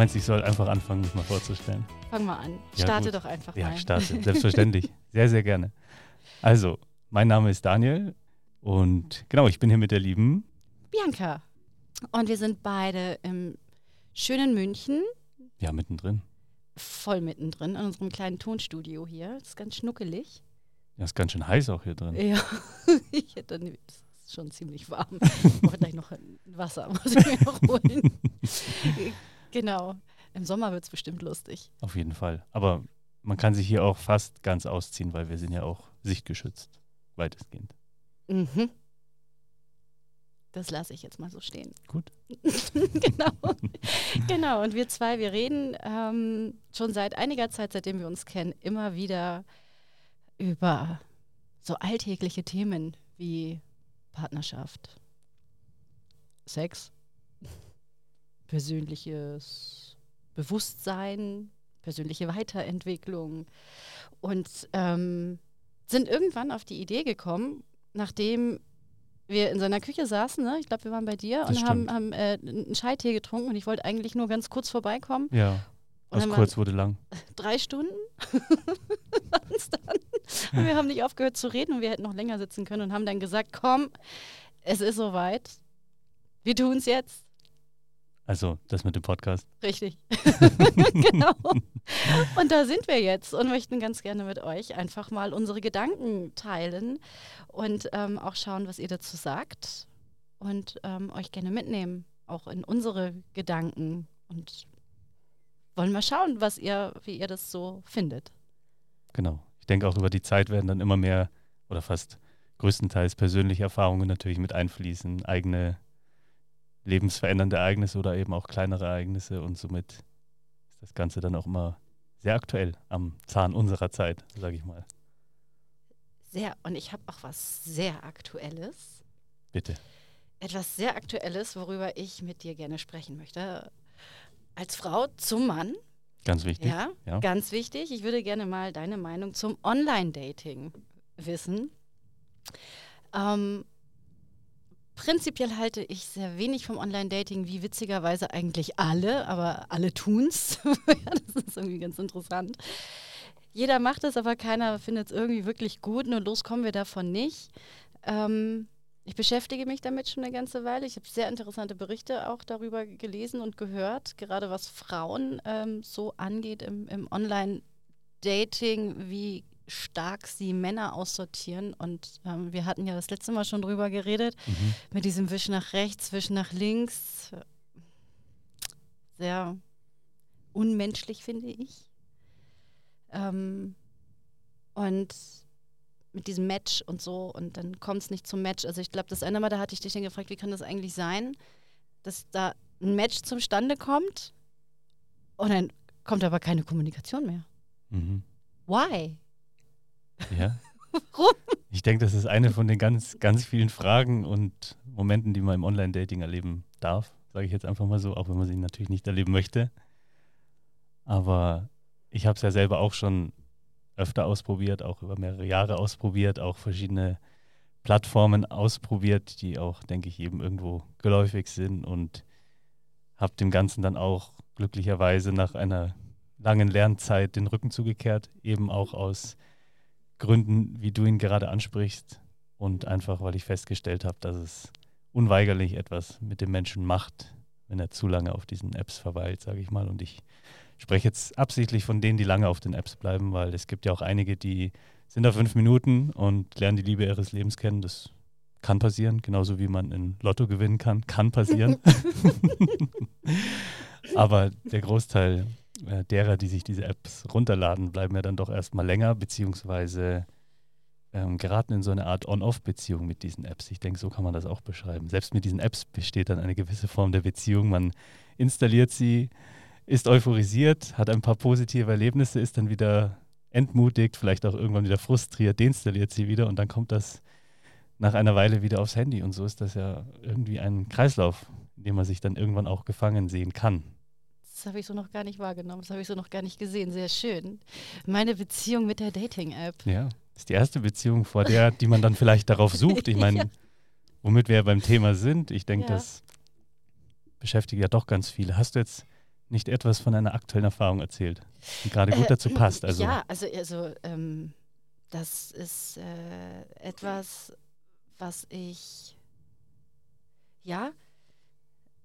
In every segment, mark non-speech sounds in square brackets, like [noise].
Meinst, ich soll einfach anfangen, mich mal vorzustellen? Fang mal an. Ja, Starte gut. doch einfach Ja, mal. starte. [laughs] Selbstverständlich. sehr, sehr gerne. Also, mein Name ist Daniel und genau, ich bin hier mit der lieben. Bianca. Und wir sind beide im schönen München, Ja, mittendrin. voll mittendrin in unserem kleinen Tonstudio hier. Das ist ganz schnuckelig. Ja, ist ganz schön heiß auch hier drin. Ja, [laughs] ich hätte das ist schon ziemlich warm. Ich brauche gleich noch ein Wasser, muss ich mir noch holen. [laughs] genau. Im Sommer wird es bestimmt lustig. Auf jeden Fall. Aber man kann sich hier auch fast ganz ausziehen, weil wir sind ja auch sichtgeschützt. Weitestgehend. Mhm. Das lasse ich jetzt mal so stehen. Gut. [laughs] genau. genau. Und wir zwei, wir reden ähm, schon seit einiger Zeit, seitdem wir uns kennen, immer wieder über so alltägliche Themen wie Partnerschaft, Sex, persönliches Bewusstsein, persönliche Weiterentwicklung und ähm, sind irgendwann auf die Idee gekommen, nachdem wir in seiner Küche saßen, ne? ich glaube, wir waren bei dir Das und haben, stimmt. haben äh, einen Scheitee getrunken und ich wollte eigentlich nur ganz kurz vorbeikommen. Ja. Dann kurz wurde lang. [laughs] Drei Stunden [laughs] dann. Und wir haben nicht aufgehört zu reden und wir hätten noch länger sitzen können und haben dann gesagt, komm, es ist soweit. Wir tun es jetzt. Also, das mit dem Podcast. Richtig. [laughs] genau. Und da sind wir jetzt und möchten ganz gerne mit euch einfach mal unsere Gedanken teilen und ähm, auch schauen, was ihr dazu sagt und ähm, euch gerne mitnehmen, auch in unsere Gedanken und wollen mal schauen, was ihr, wie ihr das so findet. Genau. Ich denke auch über die Zeit werden dann immer mehr oder fast größtenteils persönliche Erfahrungen natürlich mit einfließen, eigene lebensverändernde Ereignisse oder eben auch kleinere Ereignisse und somit ist das Ganze dann auch immer sehr aktuell am Zahn unserer Zeit, sage ich mal. Sehr, und ich habe auch was sehr Aktuelles. Bitte. Etwas sehr Aktuelles, worüber ich mit dir gerne sprechen möchte. Als Frau zum Mann, Ganz wichtig. ja, Ja. ganz wichtig. Ich würde gerne mal deine Meinung zum Online-Dating wissen. Ähm, prinzipiell halte ich sehr wenig vom Online-Dating, wie witzigerweise eigentlich alle, aber alle tun's. [laughs] das ist irgendwie ganz interessant. Jeder macht es, aber keiner findet es irgendwie wirklich gut. Nur los kommen wir davon nicht. Ähm, ich beschäftige mich damit schon eine ganze Weile. Ich habe sehr interessante Berichte auch darüber gelesen und gehört, gerade was Frauen ähm, so angeht im, im Online-Dating, wie stark sie Männer aussortieren. Und ähm, wir hatten ja das letzte Mal schon drüber geredet, Mhm. mit diesem Wisch nach rechts, Wisch nach links. Sehr unmenschlich, finde ich. Ähm, und mit diesem Match und so und dann kommt es nicht zum Match. Also ich glaube, das eine Mal, da hatte ich dich dann gefragt, wie kann das eigentlich sein, dass da ein Match zustande kommt und dann kommt aber keine Kommunikation mehr. Mhm. Why? Ja. [laughs] Warum? Ich denke, das ist eine von den ganz, ganz vielen Fragen und Momenten, die man im Online-Dating erleben darf, sage ich jetzt einfach mal so, auch wenn man sie natürlich nicht erleben möchte. Aber ich habe es ja selber auch schon öfter ausprobiert, auch über mehrere Jahre ausprobiert, auch verschiedene Plattformen ausprobiert, die auch, denke ich, eben irgendwo geläufig sind und habe dem Ganzen dann auch glücklicherweise nach einer langen Lernzeit den Rücken zugekehrt, eben auch aus Gründen, wie du ihn gerade ansprichst und einfach, weil ich festgestellt habe, dass es unweigerlich etwas mit dem Menschen macht, wenn er zu lange auf diesen Apps verweilt, sage ich mal. Und ich spreche jetzt absichtlich von denen, die lange auf den Apps bleiben, weil es gibt ja auch einige, die sind da fünf Minuten und lernen die Liebe ihres Lebens kennen. Das kann passieren, genauso wie man in Lotto gewinnen kann, kann passieren. [laughs] [laughs] Aber der Großteil äh, derer, die sich diese Apps runterladen, bleiben ja dann doch erstmal länger, beziehungsweise ähm, geraten in so eine Art On-Off-Beziehung mit diesen Apps. Ich denke, so kann man das auch beschreiben. Selbst mit diesen Apps besteht dann eine gewisse Form der Beziehung. Man installiert sie, ist euphorisiert, hat ein paar positive Erlebnisse, ist dann wieder entmutigt, vielleicht auch irgendwann wieder frustriert, deinstalliert sie wieder und dann kommt das nach einer Weile wieder aufs Handy. Und so ist das ja irgendwie ein Kreislauf, in dem man sich dann irgendwann auch gefangen sehen kann. Das habe ich so noch gar nicht wahrgenommen, das habe ich so noch gar nicht gesehen. Sehr schön. Meine Beziehung mit der Dating-App. Ja, das ist die erste Beziehung, vor der, die man dann vielleicht darauf sucht. Ich [laughs] meine, ja. womit wir ja beim Thema sind, ich denke, ja. das beschäftigt ja doch ganz viele. Hast du jetzt nicht etwas von einer aktuellen Erfahrung erzählt, die gerade gut äh, dazu passt. Also. Ja, also, also ähm, das ist äh, etwas, was ich, ja,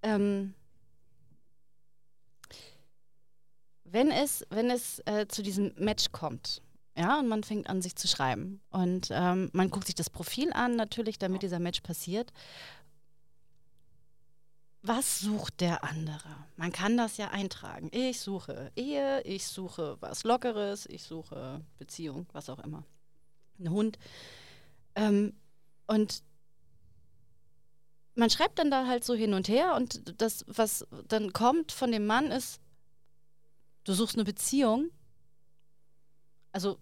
ähm, wenn es, wenn es äh, zu diesem Match kommt, ja, und man fängt an, sich zu schreiben. Und ähm, man guckt sich das Profil an, natürlich, damit dieser Match passiert was sucht der andere? Man kann das ja eintragen. Ich suche Ehe, ich suche was Lockeres, ich suche Beziehung, was auch immer. Ein Hund. Ähm, und man schreibt dann da halt so hin und her und das, was dann kommt von dem Mann ist, du suchst eine Beziehung. Also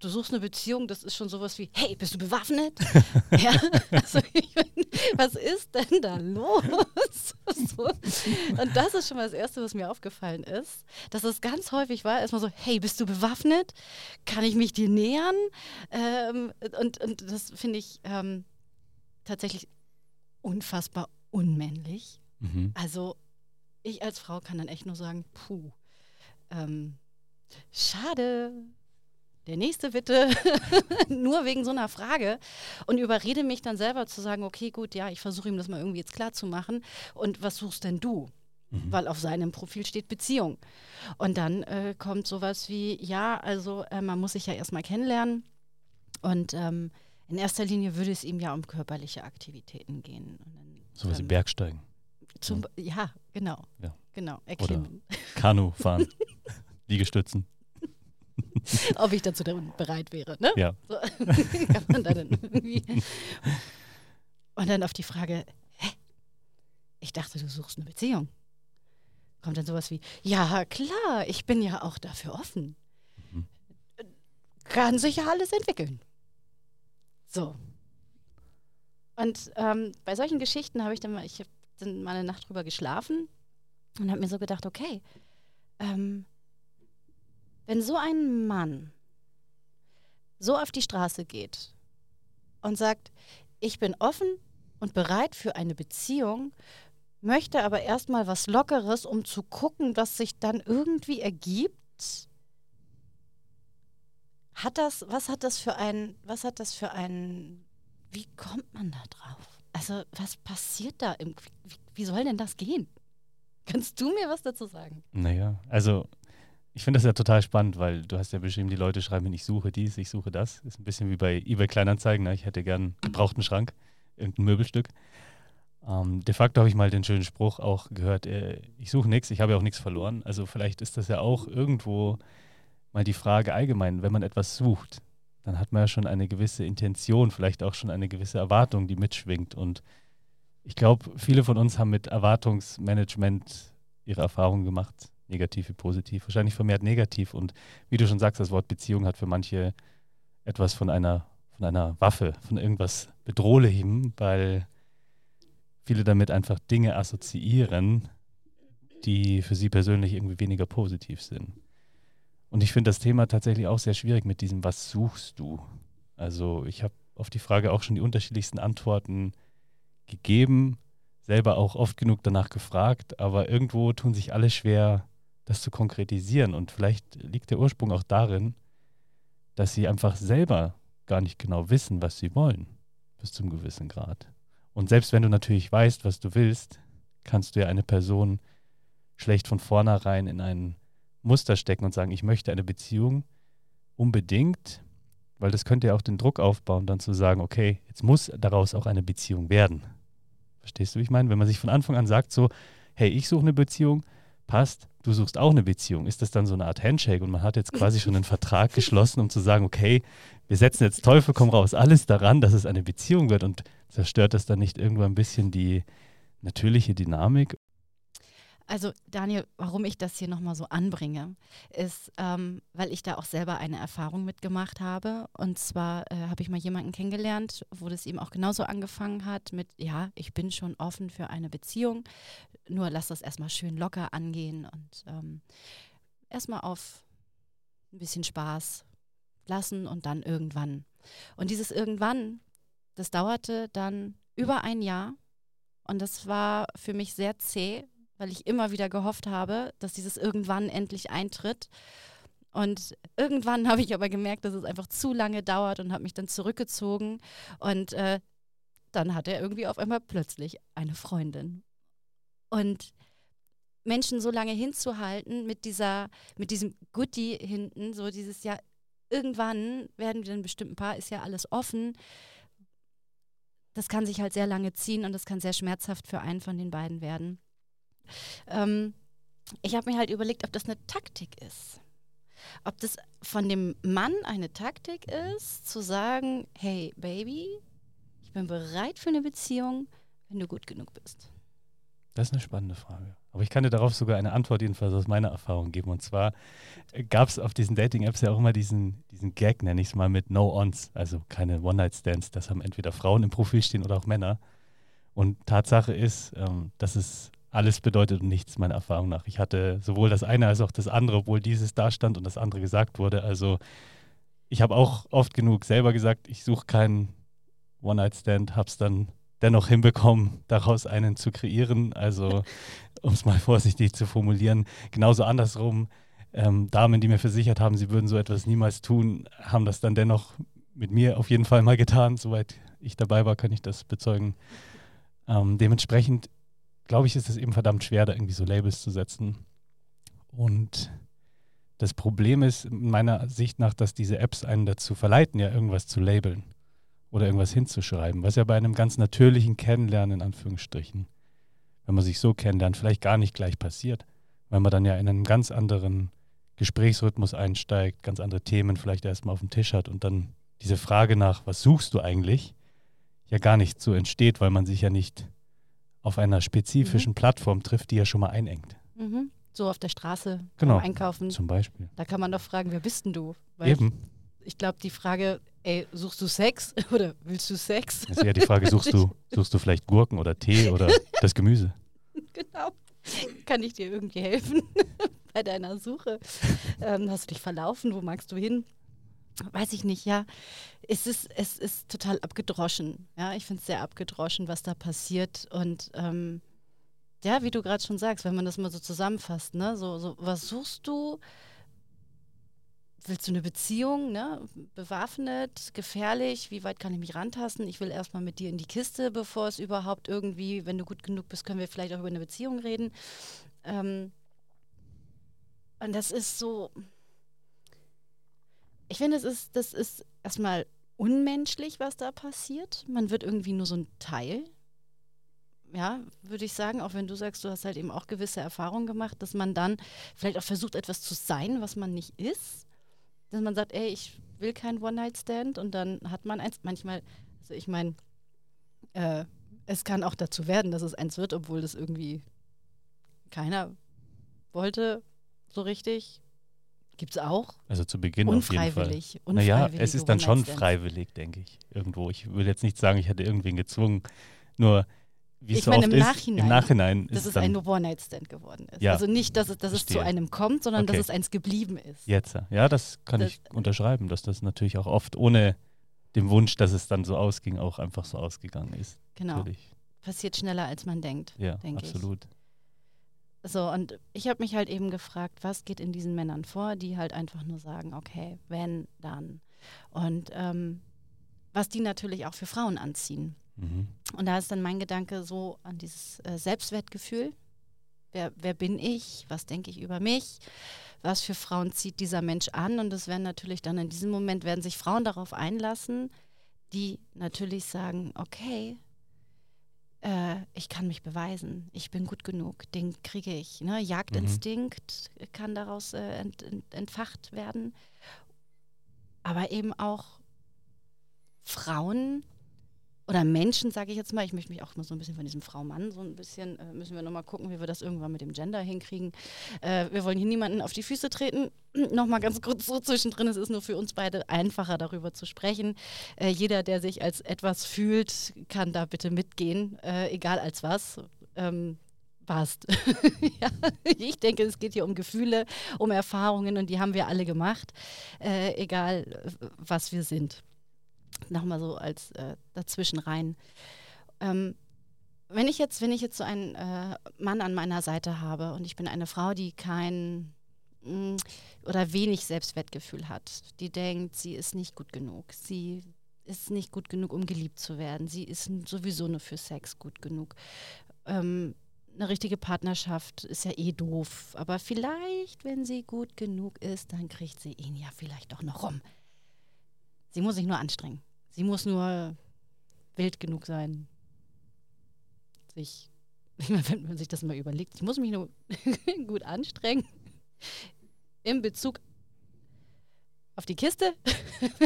du suchst eine Beziehung, das ist schon sowas wie, hey, bist du bewaffnet? [laughs] ja, also ich mein, was ist denn da los? [laughs] so. Und das ist schon mal das Erste, was mir aufgefallen ist, dass es ganz häufig war, erstmal so, hey, bist du bewaffnet? Kann ich mich dir nähern? Ähm, und, und das finde ich ähm, tatsächlich unfassbar unmännlich. Mhm. Also ich als Frau kann dann echt nur sagen, puh, ähm, schade, der nächste bitte, [laughs] nur wegen so einer Frage und überrede mich dann selber zu sagen, okay, gut, ja, ich versuche ihm das mal irgendwie jetzt klar zu machen und was suchst denn du? Mhm. Weil auf seinem Profil steht Beziehung. Und dann äh, kommt sowas wie, ja, also äh, man muss sich ja erstmal kennenlernen und ähm, in erster Linie würde es ihm ja um körperliche Aktivitäten gehen. Dann, sowas ähm, wie Bergsteigen. Zum, ja, genau. Ja. Genau, erklimmen. Oder Kanu fahren, [laughs] Liegestützen. Ob ich dazu bereit wäre. Ne? Ja. So. [laughs] und, dann und dann auf die Frage, hä? Ich dachte, du suchst eine Beziehung. Kommt dann sowas wie, ja klar, ich bin ja auch dafür offen. Mhm. Kann sich ja alles entwickeln. So. Und ähm, bei solchen Geschichten habe ich dann mal, ich habe dann mal eine Nacht drüber geschlafen und habe mir so gedacht, okay, ähm, wenn so ein Mann so auf die Straße geht und sagt, ich bin offen und bereit für eine Beziehung, möchte aber erstmal was Lockeres, um zu gucken, was sich dann irgendwie ergibt. Hat das, was hat das für ein, was hat das für ein, wie kommt man da drauf? Also, was passiert da? Im, wie, wie soll denn das gehen? Kannst du mir was dazu sagen? Naja, also ich finde das ja total spannend, weil du hast ja beschrieben, die Leute schreiben, ich suche dies, ich suche das. Ist ein bisschen wie bei eBay Kleinanzeigen. Ne? Ich hätte gern gebrauchten Schrank, irgendein Möbelstück. Ähm, de facto habe ich mal den schönen Spruch auch gehört, äh, ich suche nichts, ich habe ja auch nichts verloren. Also vielleicht ist das ja auch irgendwo mal die Frage allgemein, wenn man etwas sucht, dann hat man ja schon eine gewisse Intention, vielleicht auch schon eine gewisse Erwartung, die mitschwingt. Und ich glaube, viele von uns haben mit Erwartungsmanagement ihre Erfahrungen gemacht negativ wie positiv, wahrscheinlich vermehrt negativ. Und wie du schon sagst, das Wort Beziehung hat für manche etwas von einer, von einer Waffe, von irgendwas Bedrohlichem, weil viele damit einfach Dinge assoziieren, die für sie persönlich irgendwie weniger positiv sind. Und ich finde das Thema tatsächlich auch sehr schwierig mit diesem, was suchst du? Also ich habe auf die Frage auch schon die unterschiedlichsten Antworten gegeben, selber auch oft genug danach gefragt, aber irgendwo tun sich alle schwer, das zu konkretisieren. Und vielleicht liegt der Ursprung auch darin, dass sie einfach selber gar nicht genau wissen, was sie wollen, bis zum gewissen Grad. Und selbst wenn du natürlich weißt, was du willst, kannst du ja eine Person schlecht von vornherein in ein Muster stecken und sagen, ich möchte eine Beziehung unbedingt, weil das könnte ja auch den Druck aufbauen, dann zu sagen, okay, jetzt muss daraus auch eine Beziehung werden. Verstehst du, wie ich meine? Wenn man sich von Anfang an sagt, so, hey, ich suche eine Beziehung, passt, du suchst auch eine Beziehung. Ist das dann so eine Art Handshake und man hat jetzt quasi schon einen Vertrag geschlossen, um zu sagen, okay, wir setzen jetzt Teufel komm raus, alles daran, dass es eine Beziehung wird und zerstört das dann nicht irgendwo ein bisschen die natürliche Dynamik? Also Daniel, warum ich das hier nochmal so anbringe, ist, ähm, weil ich da auch selber eine Erfahrung mitgemacht habe. Und zwar äh, habe ich mal jemanden kennengelernt, wo das ihm auch genauso angefangen hat mit, ja, ich bin schon offen für eine Beziehung, nur lass das erstmal schön locker angehen und ähm, erstmal auf ein bisschen Spaß lassen und dann irgendwann. Und dieses irgendwann, das dauerte dann über ein Jahr. Und das war für mich sehr zäh, weil ich immer wieder gehofft habe, dass dieses irgendwann endlich eintritt. Und irgendwann [laughs] habe ich aber gemerkt, dass es einfach zu lange dauert und habe mich dann zurückgezogen. Und äh, dann hat er irgendwie auf einmal plötzlich eine Freundin. Und Menschen so lange hinzuhalten mit dieser, mit diesem Goodie hinten, so dieses ja, irgendwann werden wir ein bestimmten Paar, ist ja alles offen. Das kann sich halt sehr lange ziehen und das kann sehr schmerzhaft für einen von den beiden werden. Ähm, ich habe mir halt überlegt, ob das eine Taktik ist. Ob das von dem Mann eine Taktik ist, zu sagen, hey Baby, ich bin bereit für eine Beziehung, wenn du gut genug bist. Das ist eine spannende Frage. Aber ich kann dir darauf sogar eine Antwort jedenfalls aus meiner Erfahrung geben. Und zwar äh, gab es auf diesen Dating-Apps ja auch immer diesen, diesen Gag, nenne ich es mal, mit No-Ons, also keine One-Night-Stands. Das haben entweder Frauen im Profil stehen oder auch Männer. Und Tatsache ist, ähm, dass es alles bedeutet nichts, meiner Erfahrung nach. Ich hatte sowohl das eine als auch das andere, obwohl dieses da stand und das andere gesagt wurde. Also ich habe auch oft genug selber gesagt, ich suche keinen One-Night-Stand, habe es dann dennoch hinbekommen, daraus einen zu kreieren. Also [laughs] um es mal vorsichtig zu formulieren, genauso andersrum. Ähm, Damen, die mir versichert haben, sie würden so etwas niemals tun, haben das dann dennoch mit mir auf jeden Fall mal getan. Soweit ich dabei war, kann ich das bezeugen. Ähm, dementsprechend glaube ich, ist es eben verdammt schwer, da irgendwie so Labels zu setzen. Und das Problem ist meiner Sicht nach, dass diese Apps einen dazu verleiten, ja irgendwas zu labeln oder irgendwas hinzuschreiben, was ja bei einem ganz natürlichen Kennenlernen in Anführungsstrichen, wenn man sich so kennenlernt, vielleicht gar nicht gleich passiert, weil man dann ja in einem ganz anderen Gesprächsrhythmus einsteigt, ganz andere Themen vielleicht erstmal auf dem Tisch hat und dann diese Frage nach, was suchst du eigentlich, ja gar nicht so entsteht, weil man sich ja nicht auf einer spezifischen mhm. Plattform trifft, die ja schon mal einengt. Mhm. So auf der Straße genau, einkaufen. Zum Beispiel. Da kann man doch fragen, wer bist denn du? Weil Eben. Ich, ich glaube, die Frage, ey, suchst du Sex [laughs] oder willst du Sex? Das ist ja die Frage, suchst du, [laughs] suchst du vielleicht Gurken oder Tee oder [laughs] das Gemüse? Genau. Kann ich dir irgendwie helfen bei deiner Suche? Ähm, hast du dich verlaufen? Wo magst du hin? Weiß ich nicht, ja, es ist, es ist total abgedroschen. Ja, ich finde es sehr abgedroschen, was da passiert. Und ähm, ja, wie du gerade schon sagst, wenn man das mal so zusammenfasst, ne, so, so, was suchst du? Willst du eine Beziehung, ne? Bewaffnet, gefährlich, wie weit kann ich mich rantasten? Ich will erstmal mit dir in die Kiste, bevor es überhaupt irgendwie, wenn du gut genug bist, können wir vielleicht auch über eine Beziehung reden. Ähm, und das ist so, ich finde, das ist, das ist erstmal unmenschlich, was da passiert. Man wird irgendwie nur so ein Teil. Ja, würde ich sagen, auch wenn du sagst, du hast halt eben auch gewisse Erfahrungen gemacht, dass man dann vielleicht auch versucht, etwas zu sein, was man nicht ist. Dass man sagt, ey, ich will kein One-Night-Stand und dann hat man eins. Manchmal, also ich meine, äh, es kann auch dazu werden, dass es eins wird, obwohl das irgendwie keiner wollte so richtig. Gibt es auch? Also zu Beginn auf jeden Fall. Unfreiwillig. Naja, es ist dann schon freiwillig, denke ich, irgendwo. Ich will jetzt nicht sagen, ich hätte irgendwen gezwungen. Nur, wie es so meine, oft im ist, Nachhinein, im Nachhinein dass ist es dann, ein One-Night-Stand geworden ist. Ja, also nicht, dass, es, dass es zu einem kommt, sondern okay. dass es eins geblieben ist. Jetzt, ja, das kann das, ich unterschreiben, dass das natürlich auch oft ohne den Wunsch, dass es dann so ausging, auch einfach so ausgegangen ist. Genau. Natürlich. Passiert schneller, als man denkt. Ja, absolut. Ich. So, und ich habe mich halt eben gefragt, was geht in diesen Männern vor, die halt einfach nur sagen, okay, wenn, dann. Und ähm, was die natürlich auch für Frauen anziehen. Mhm. Und da ist dann mein Gedanke so an dieses äh, Selbstwertgefühl. Wer, wer bin ich? Was denke ich über mich? Was für Frauen zieht dieser Mensch an? Und es werden natürlich dann in diesem Moment, werden sich Frauen darauf einlassen, die natürlich sagen, okay, äh, ich kann mich beweisen, ich bin gut genug, den kriege ich. Ne? Jagdinstinkt mhm. kann daraus äh, ent, ent, entfacht werden. Aber eben auch Frauen oder Menschen, sage ich jetzt mal, ich möchte mich auch mal so ein bisschen von diesem Frau-Mann so ein bisschen, äh, müssen wir nochmal gucken, wie wir das irgendwann mit dem Gender hinkriegen. Äh, wir wollen hier niemanden auf die Füße treten. [clears throat] nochmal ganz kurz so zwischendrin, es ist nur für uns beide einfacher darüber zu sprechen. Äh, jeder, der sich als etwas fühlt, kann da bitte mitgehen, äh, egal als was. Ähm, passt. [laughs] ja, ich denke, es geht hier um Gefühle, um Erfahrungen und die haben wir alle gemacht, äh, egal was wir sind nochmal so als äh, dazwischen rein. Ähm, wenn ich jetzt, wenn ich jetzt so einen äh, Mann an meiner Seite habe und ich bin eine Frau, die kein mh, mm, oder wenig Selbstwertgefühl hat, die denkt, sie ist nicht gut genug, sie ist nicht gut genug, um geliebt zu werden, sie ist sowieso nur für Sex gut genug. Ähm, eine richtige Partnerschaft ist ja eh doof, aber vielleicht, wenn sie gut genug ist, dann kriegt sie ihn ja vielleicht doch noch rum. Sie muss sich nur anstrengen. Sie muss nur wild genug sein, sich, [laughs] wenn man sich das mal überlegt, ich muss mich nur [laughs] gut anstrengen in Bezug auf die Kiste.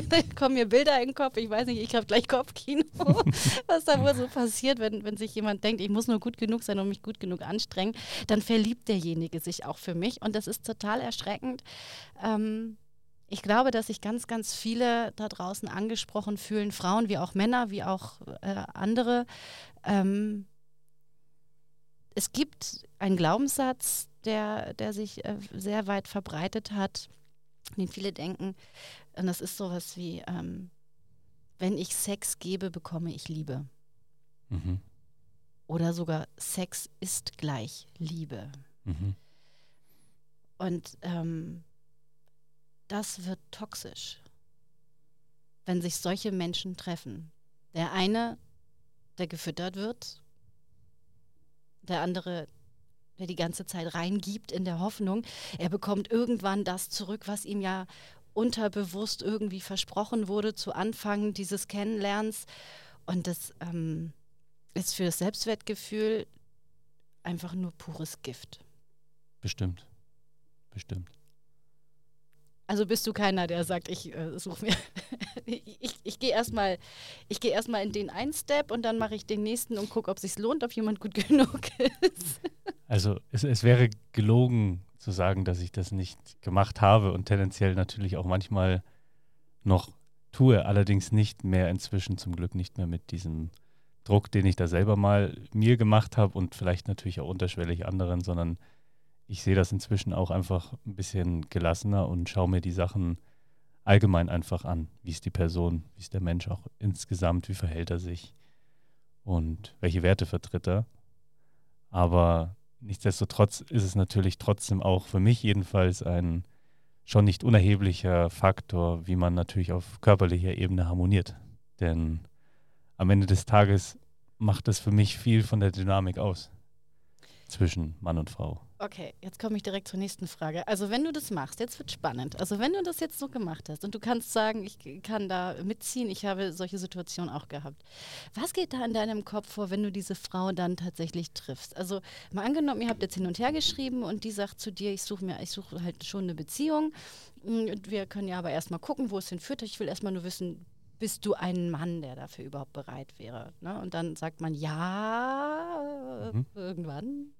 da [laughs] kommen mir Bilder in den Kopf. Ich weiß nicht, ich habe gleich Kopfkino, was da wohl so passiert, wenn, wenn sich jemand denkt, ich muss nur gut genug sein und mich gut genug anstrengen. Dann verliebt derjenige sich auch für mich. Und das ist total erschreckend. Ähm, ich glaube, dass sich ganz, ganz viele da draußen angesprochen fühlen, Frauen wie auch Männer, wie auch äh, andere. Ähm, es gibt einen Glaubenssatz, der, der sich äh, sehr weit verbreitet hat, den viele denken, und das ist sowas wie, ähm, wenn ich Sex gebe, bekomme ich Liebe. Mhm. Oder sogar Sex ist gleich Liebe. Mhm. Und ähm, das wird toxisch, wenn sich solche Menschen treffen. Der eine, der gefüttert wird, der andere, der die ganze Zeit reingibt in der Hoffnung, er bekommt irgendwann das zurück, was ihm ja unterbewusst irgendwie versprochen wurde zu Anfang dieses Kennenlernens. Und das ähm, ist für das Selbstwertgefühl einfach nur pures Gift. Bestimmt. Bestimmt. Also bist du keiner, der sagt, ich äh, suche mir, [laughs] ich, ich gehe erstmal geh erst in den einen Step und dann mache ich den nächsten und gucke, ob es sich lohnt, ob jemand gut [laughs] genug ist. Also es, es wäre gelogen zu sagen, dass ich das nicht gemacht habe und tendenziell natürlich auch manchmal noch tue, allerdings nicht mehr inzwischen zum Glück nicht mehr mit diesem Druck, den ich da selber mal mir gemacht habe und vielleicht natürlich auch unterschwellig anderen, sondern ich sehe das inzwischen auch einfach ein bisschen gelassener und schaue mir die Sachen allgemein einfach an. Wie ist die Person, wie ist der Mensch auch insgesamt, wie verhält er sich und welche Werte vertritt er. Aber nichtsdestotrotz ist es natürlich trotzdem auch für mich jedenfalls ein schon nicht unerheblicher Faktor, wie man natürlich auf körperlicher Ebene harmoniert. Denn am Ende des Tages macht es für mich viel von der Dynamik aus zwischen Mann und Frau. Okay, jetzt komme ich direkt zur nächsten Frage. Also wenn du das machst, jetzt wird spannend. Also wenn du das jetzt so gemacht hast und du kannst sagen, ich kann da mitziehen, ich habe solche Situationen auch gehabt. Was geht da in deinem Kopf vor, wenn du diese Frau dann tatsächlich triffst? Also mal angenommen, ihr habt jetzt hin und her geschrieben und die sagt zu dir, ich suche mir, ich suche halt schon eine Beziehung. Wir können ja aber erstmal gucken, wo es hinführt. Ich will erstmal nur wissen, bist du ein Mann, der dafür überhaupt bereit wäre? Ne? Und dann sagt man ja, mhm. irgendwann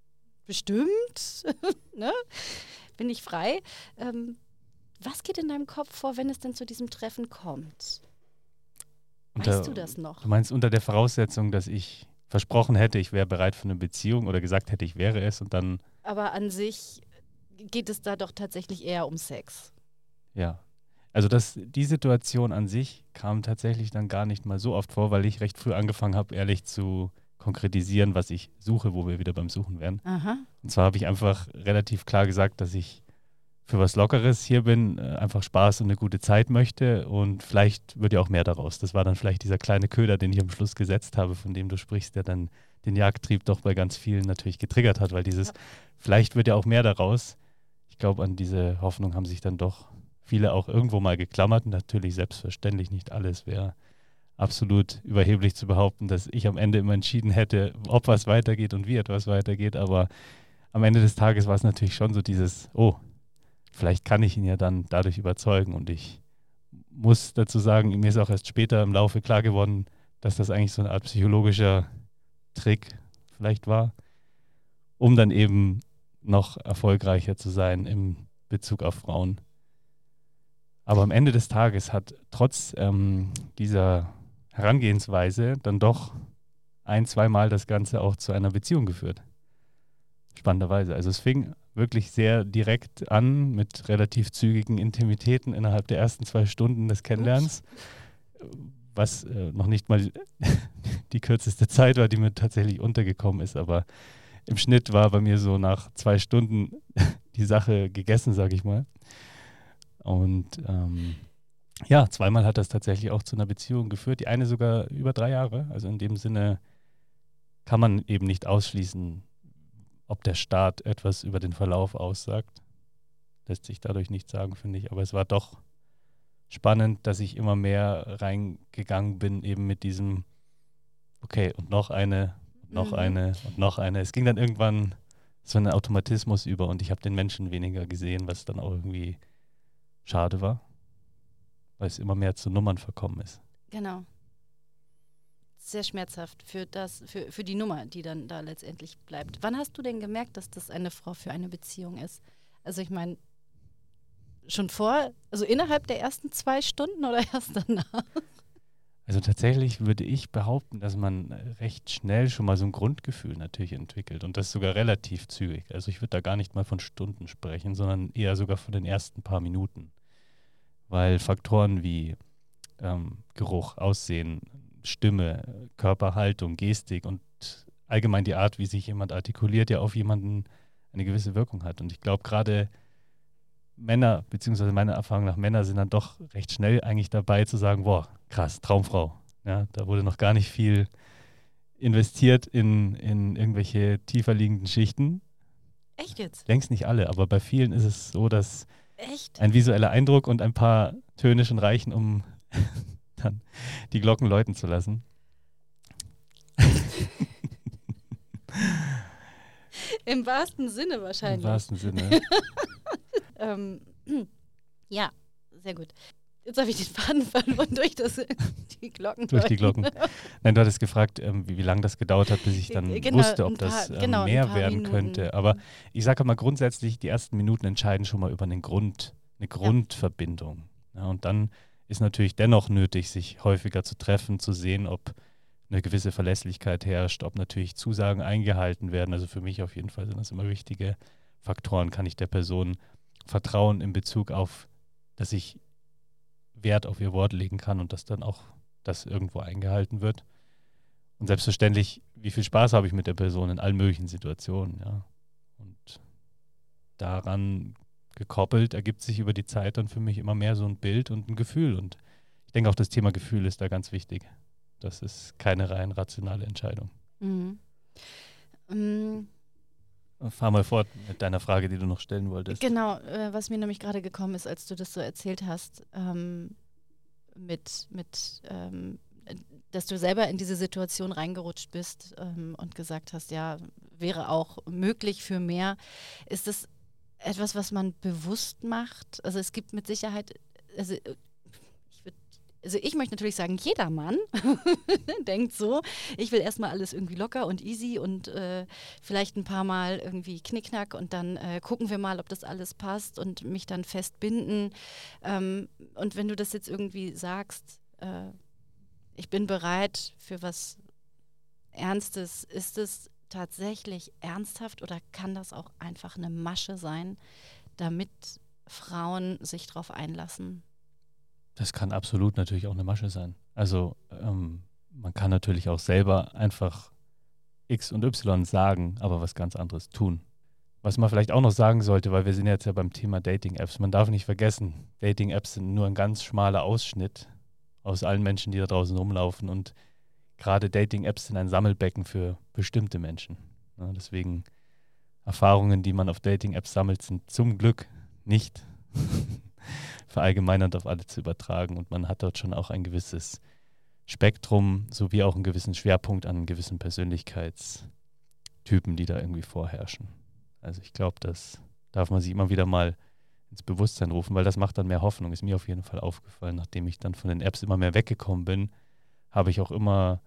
bestimmt, [laughs] ne? bin ich frei. Ähm, was geht in deinem Kopf vor, wenn es denn zu diesem Treffen kommt? Unter, weißt du das noch? Du meinst unter der Voraussetzung, dass ich versprochen hätte, ich wäre bereit für eine Beziehung oder gesagt hätte, ich wäre es und dann. Aber an sich geht es da doch tatsächlich eher um Sex. Ja. Also das, die Situation an sich kam tatsächlich dann gar nicht mal so oft vor, weil ich recht früh angefangen habe, ehrlich zu konkretisieren, was ich suche, wo wir wieder beim Suchen wären. Aha. Und zwar habe ich einfach relativ klar gesagt, dass ich für was Lockeres hier bin, äh, einfach Spaß und eine gute Zeit möchte und vielleicht wird ja auch mehr daraus. Das war dann vielleicht dieser kleine Köder, den ich am Schluss gesetzt habe, von dem du sprichst, der dann den Jagdtrieb doch bei ganz vielen natürlich getriggert hat, weil dieses, ja. vielleicht wird ja auch mehr daraus. Ich glaube, an diese Hoffnung haben sich dann doch viele auch irgendwo mal geklammert. Natürlich selbstverständlich nicht alles wäre absolut überheblich zu behaupten, dass ich am Ende immer entschieden hätte, ob was weitergeht und wie etwas weitergeht. Aber am Ende des Tages war es natürlich schon so dieses, oh, vielleicht kann ich ihn ja dann dadurch überzeugen. Und ich muss dazu sagen, mir ist auch erst später im Laufe klar geworden, dass das eigentlich so eine Art psychologischer Trick vielleicht war, um dann eben noch erfolgreicher zu sein im Bezug auf Frauen. Aber am Ende des Tages hat trotz ähm, dieser Herangehensweise dann doch ein, zweimal das Ganze auch zu einer Beziehung geführt. Spannenderweise. Also es fing wirklich sehr direkt an mit relativ zügigen Intimitäten innerhalb der ersten zwei Stunden des Kennenlernens, was äh, noch nicht mal [laughs] die kürzeste Zeit war, die mir tatsächlich untergekommen ist. Aber im Schnitt war bei mir so nach zwei Stunden [laughs] die Sache gegessen, sage ich mal. Und ähm, ja, zweimal hat das tatsächlich auch zu einer Beziehung geführt. Die eine sogar über drei Jahre. Also in dem Sinne kann man eben nicht ausschließen, ob der Staat etwas über den Verlauf aussagt. Lässt sich dadurch nicht sagen, finde ich. Aber es war doch spannend, dass ich immer mehr reingegangen bin, eben mit diesem, okay, und noch eine, und noch mhm. eine, und noch eine. Es ging dann irgendwann so ein Automatismus über und ich habe den Menschen weniger gesehen, was dann auch irgendwie schade war weil es immer mehr zu Nummern verkommen ist. Genau. Sehr schmerzhaft für das, für, für die Nummer, die dann da letztendlich bleibt. Wann hast du denn gemerkt, dass das eine Frau für eine Beziehung ist? Also ich meine, schon vor, also innerhalb der ersten zwei Stunden oder [laughs] erst danach? Also tatsächlich würde ich behaupten, dass man recht schnell schon mal so ein Grundgefühl natürlich entwickelt und das sogar relativ zügig. Also ich würde da gar nicht mal von Stunden sprechen, sondern eher sogar von den ersten paar Minuten weil Faktoren wie ähm, Geruch, Aussehen, Stimme, Körperhaltung, Gestik und allgemein die Art, wie sich jemand artikuliert, ja auf jemanden eine gewisse Wirkung hat. Und ich glaube, gerade Männer, beziehungsweise meiner Erfahrung nach Männer, sind dann doch recht schnell eigentlich dabei zu sagen, boah, krass, Traumfrau. Ja, da wurde noch gar nicht viel investiert in, in irgendwelche tiefer liegenden Schichten. Echt jetzt? Längst nicht alle, aber bei vielen ist es so, dass Echt? Ein visueller Eindruck und ein paar Töne schon reichen, um [laughs] dann die Glocken läuten zu lassen. Im wahrsten Sinne wahrscheinlich. Im wahrsten Sinne. [laughs] ähm, ja, sehr gut. Jetzt habe ich den Faden [laughs] verloren durch das, die Glocken. Durch die Glocken. Nein, du hattest gefragt, ähm, wie, wie lange das gedauert hat, bis ich dann genau, wusste, ob paar, das ähm, genau, mehr werden Minuten. könnte. Aber ich sage mal grundsätzlich, die ersten Minuten entscheiden schon mal über einen Grund, eine Grundverbindung. Ja. Ja, und dann ist natürlich dennoch nötig, sich häufiger zu treffen, zu sehen, ob eine gewisse Verlässlichkeit herrscht, ob natürlich Zusagen eingehalten werden. Also für mich auf jeden Fall sind das immer wichtige Faktoren. Kann ich der Person vertrauen in Bezug auf, dass ich Wert auf ihr Wort legen kann und dass dann auch das irgendwo eingehalten wird. Und selbstverständlich, wie viel Spaß habe ich mit der Person in allen möglichen Situationen, ja. Und daran gekoppelt ergibt sich über die Zeit dann für mich immer mehr so ein Bild und ein Gefühl. Und ich denke auch, das Thema Gefühl ist da ganz wichtig. Das ist keine rein rationale Entscheidung. Mhm. Mhm. Fahr mal fort mit deiner Frage, die du noch stellen wolltest. Genau, äh, was mir nämlich gerade gekommen ist, als du das so erzählt hast, ähm, mit, mit ähm, dass du selber in diese Situation reingerutscht bist ähm, und gesagt hast, ja, wäre auch möglich für mehr. Ist das etwas, was man bewusst macht? Also es gibt mit Sicherheit, also also ich möchte natürlich sagen, jeder Mann [laughs] denkt so, ich will erstmal alles irgendwie locker und easy und äh, vielleicht ein paar Mal irgendwie knickknack und dann äh, gucken wir mal, ob das alles passt und mich dann festbinden. Ähm, und wenn du das jetzt irgendwie sagst, äh, ich bin bereit für was Ernstes, ist es tatsächlich ernsthaft oder kann das auch einfach eine Masche sein, damit Frauen sich darauf einlassen? Das kann absolut natürlich auch eine Masche sein. Also ähm, man kann natürlich auch selber einfach X und Y sagen, aber was ganz anderes tun. Was man vielleicht auch noch sagen sollte, weil wir sind jetzt ja beim Thema Dating-Apps. Man darf nicht vergessen, Dating-Apps sind nur ein ganz schmaler Ausschnitt aus allen Menschen, die da draußen rumlaufen. Und gerade Dating-Apps sind ein Sammelbecken für bestimmte Menschen. Ja, deswegen Erfahrungen, die man auf Dating-Apps sammelt, sind zum Glück nicht [laughs] verallgemeinernd auf alle zu übertragen. Und man hat dort schon auch ein gewisses Spektrum sowie auch einen gewissen Schwerpunkt an gewissen Persönlichkeitstypen, die da irgendwie vorherrschen. Also ich glaube, das darf man sich immer wieder mal ins Bewusstsein rufen, weil das macht dann mehr Hoffnung. Ist mir auf jeden Fall aufgefallen, nachdem ich dann von den Apps immer mehr weggekommen bin, habe ich auch immer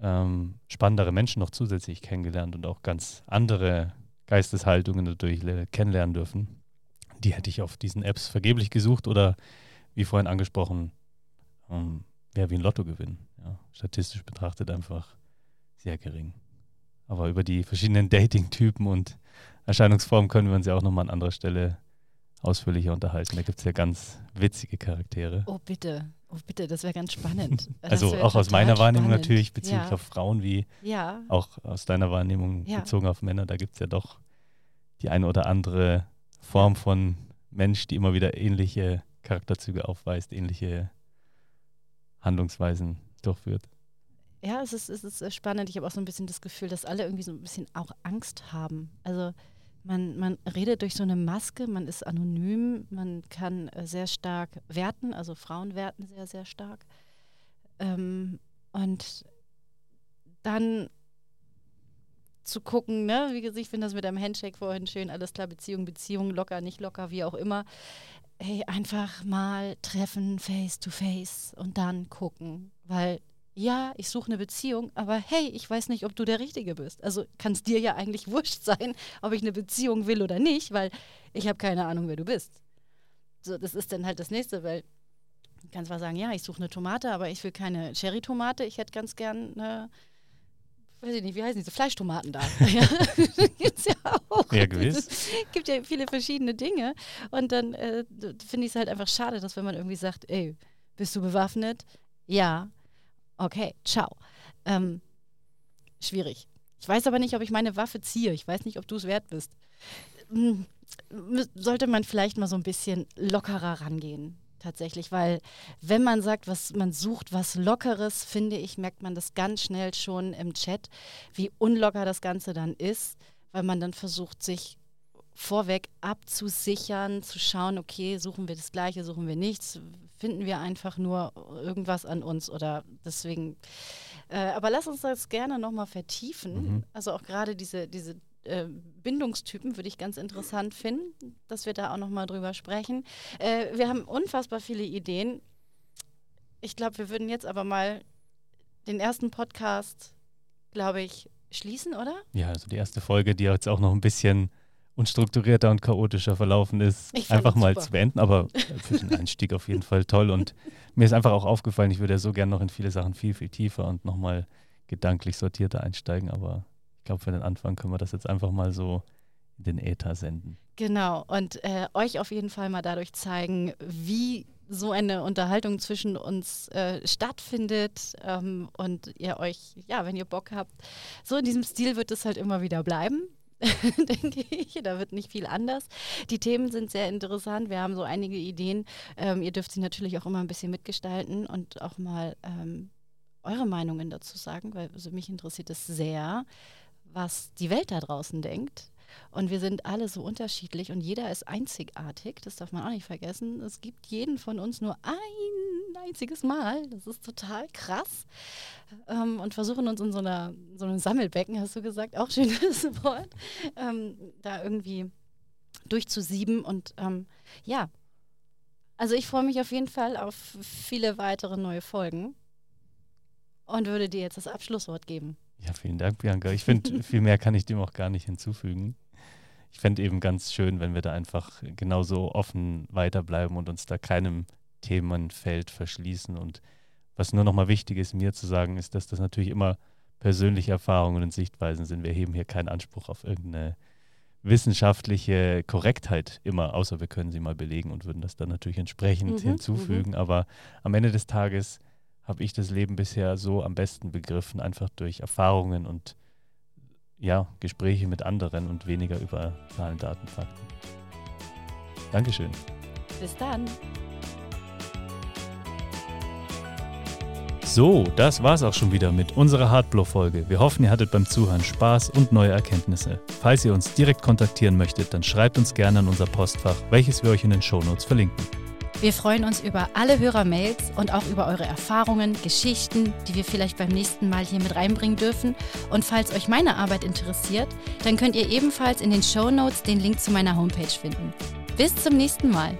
ähm, spannendere Menschen noch zusätzlich kennengelernt und auch ganz andere Geisteshaltungen dadurch kennenlernen dürfen. Die hätte ich auf diesen Apps vergeblich gesucht oder wie vorhin angesprochen, ähm, wäre wie ein Lottogewinn. Ja, statistisch betrachtet einfach sehr gering. Aber über die verschiedenen [laughs] Dating-Typen und Erscheinungsformen können wir uns ja auch nochmal an anderer Stelle ausführlicher unterhalten. Da gibt es ja ganz witzige Charaktere. Oh, bitte. Oh, bitte, das wäre ganz spannend. [laughs] also auch aus meiner Wahrnehmung spannend. natürlich bezüglich ja. auf Frauen wie ja. auch aus deiner Wahrnehmung ja. bezogen auf Männer. Da gibt es ja doch die eine oder andere Form von Mensch, die immer wieder ähnliche Charakterzüge aufweist, ähnliche Handlungsweisen durchführt. Ja, es ist, es ist spannend. Ich habe auch so ein bisschen das Gefühl, dass alle irgendwie so ein bisschen auch Angst haben. Also man, man redet durch so eine Maske, man ist anonym, man kann äh, sehr stark werten, also Frauen werten sehr, sehr stark. Ähm, und dann zu gucken, ne, wie gesagt, ich finde das mit einem Handshake vorhin schön, alles klar, Beziehung, Beziehung, locker, nicht locker, wie auch immer. Hey, einfach mal treffen, face to face und dann gucken, weil ja, ich suche eine Beziehung, aber hey, ich weiß nicht, ob du der Richtige bist. Also kann es dir ja eigentlich [laughs] wurscht sein, ob ich eine Beziehung will oder nicht, weil ich habe keine Ahnung, wer du bist. So, das ist dann halt das Nächste, weil du kannst zwar sagen, ja, ich suche eine Tomate, aber ich will keine Cherry-Tomate, ich hätte ganz gern eine, weiß ich nicht, wie heißen diese Fleischtomaten da? [laughs] [laughs] ja, gibt's ja auch. Ja, gewiss. Es gibt ja viele verschiedene Dinge und dann äh, finde ich es halt einfach schade, dass wenn man irgendwie sagt, ey, bist du bewaffnet? Ja Okay, ciao. Ähm, schwierig. Ich weiß aber nicht, ob ich meine Waffe ziehe. Ich weiß nicht, ob du es wert bist. Hm, sollte man vielleicht mal so ein bisschen lockerer rangehen, tatsächlich, weil wenn man sagt, was man sucht, was Lockeres, finde ich, merkt man das ganz schnell schon im Chat, wie unlocker das Ganze dann ist, weil man dann versucht, sich vorweg abzusichern, zu schauen, okay, suchen wir das Gleiche, suchen wir nichts, finden wir einfach nur irgendwas an uns oder deswegen. Äh, aber lass uns das gerne nochmal vertiefen. Mhm. Also auch gerade diese, diese äh, Bindungstypen würde ich ganz interessant finden, dass wir da auch nochmal drüber sprechen. Äh, wir haben unfassbar viele Ideen. Ich glaube, wir würden jetzt aber mal den ersten Podcast, glaube ich, schließen, oder? Ja, also die erste Folge, die jetzt auch noch ein bisschen unstrukturierter und chaotischer verlaufen ist, einfach mal super. zu beenden. Aber für den Einstieg auf jeden Fall toll. Und [laughs] mir ist einfach auch aufgefallen, ich würde ja so gerne noch in viele Sachen viel, viel tiefer und nochmal gedanklich sortierter einsteigen. Aber ich glaube, für den Anfang können wir das jetzt einfach mal so in den Äther senden. Genau. Und äh, euch auf jeden Fall mal dadurch zeigen, wie so eine Unterhaltung zwischen uns äh, stattfindet ähm, und ihr euch, ja, wenn ihr Bock habt, so in diesem Stil wird es halt immer wieder bleiben. [laughs] denke ich. Da wird nicht viel anders. Die Themen sind sehr interessant. Wir haben so einige Ideen. Ähm, ihr dürft sie natürlich auch immer ein bisschen mitgestalten und auch mal ähm, eure Meinungen dazu sagen, weil also mich interessiert es sehr, was die Welt da draußen denkt. Und wir sind alle so unterschiedlich und jeder ist einzigartig. Das darf man auch nicht vergessen. Es gibt jeden von uns nur ein einziges Mal. Das ist total krass. Ähm, und versuchen uns in so, einer, so einem Sammelbecken, hast du gesagt, auch schönes [laughs] Wort, ähm, da irgendwie durchzusieben. Und ähm, ja, also ich freue mich auf jeden Fall auf viele weitere neue Folgen und würde dir jetzt das Abschlusswort geben. Ja, vielen Dank, Bianca. Ich finde, [laughs] viel mehr kann ich dem auch gar nicht hinzufügen. Ich fände eben ganz schön, wenn wir da einfach genauso offen weiterbleiben und uns da keinem Themenfeld verschließen. Und was nur nochmal wichtig ist, mir zu sagen, ist, dass das natürlich immer persönliche Erfahrungen und Sichtweisen sind. Wir heben hier keinen Anspruch auf irgendeine wissenschaftliche Korrektheit immer, außer wir können sie mal belegen und würden das dann natürlich entsprechend mhm, hinzufügen. Mhm. Aber am Ende des Tages habe ich das Leben bisher so am besten begriffen, einfach durch Erfahrungen und ja, Gespräche mit anderen und weniger über Zahlen, Daten, Fakten. Dankeschön. Bis dann. So, das war's auch schon wieder mit unserer Hardblow-Folge. Wir hoffen, ihr hattet beim Zuhören Spaß und neue Erkenntnisse. Falls ihr uns direkt kontaktieren möchtet, dann schreibt uns gerne an unser Postfach, welches wir euch in den Shownotes verlinken. Wir freuen uns über alle Hörermails und auch über eure Erfahrungen, Geschichten, die wir vielleicht beim nächsten Mal hier mit reinbringen dürfen. Und falls euch meine Arbeit interessiert, dann könnt ihr ebenfalls in den Show Notes den Link zu meiner Homepage finden. Bis zum nächsten Mal.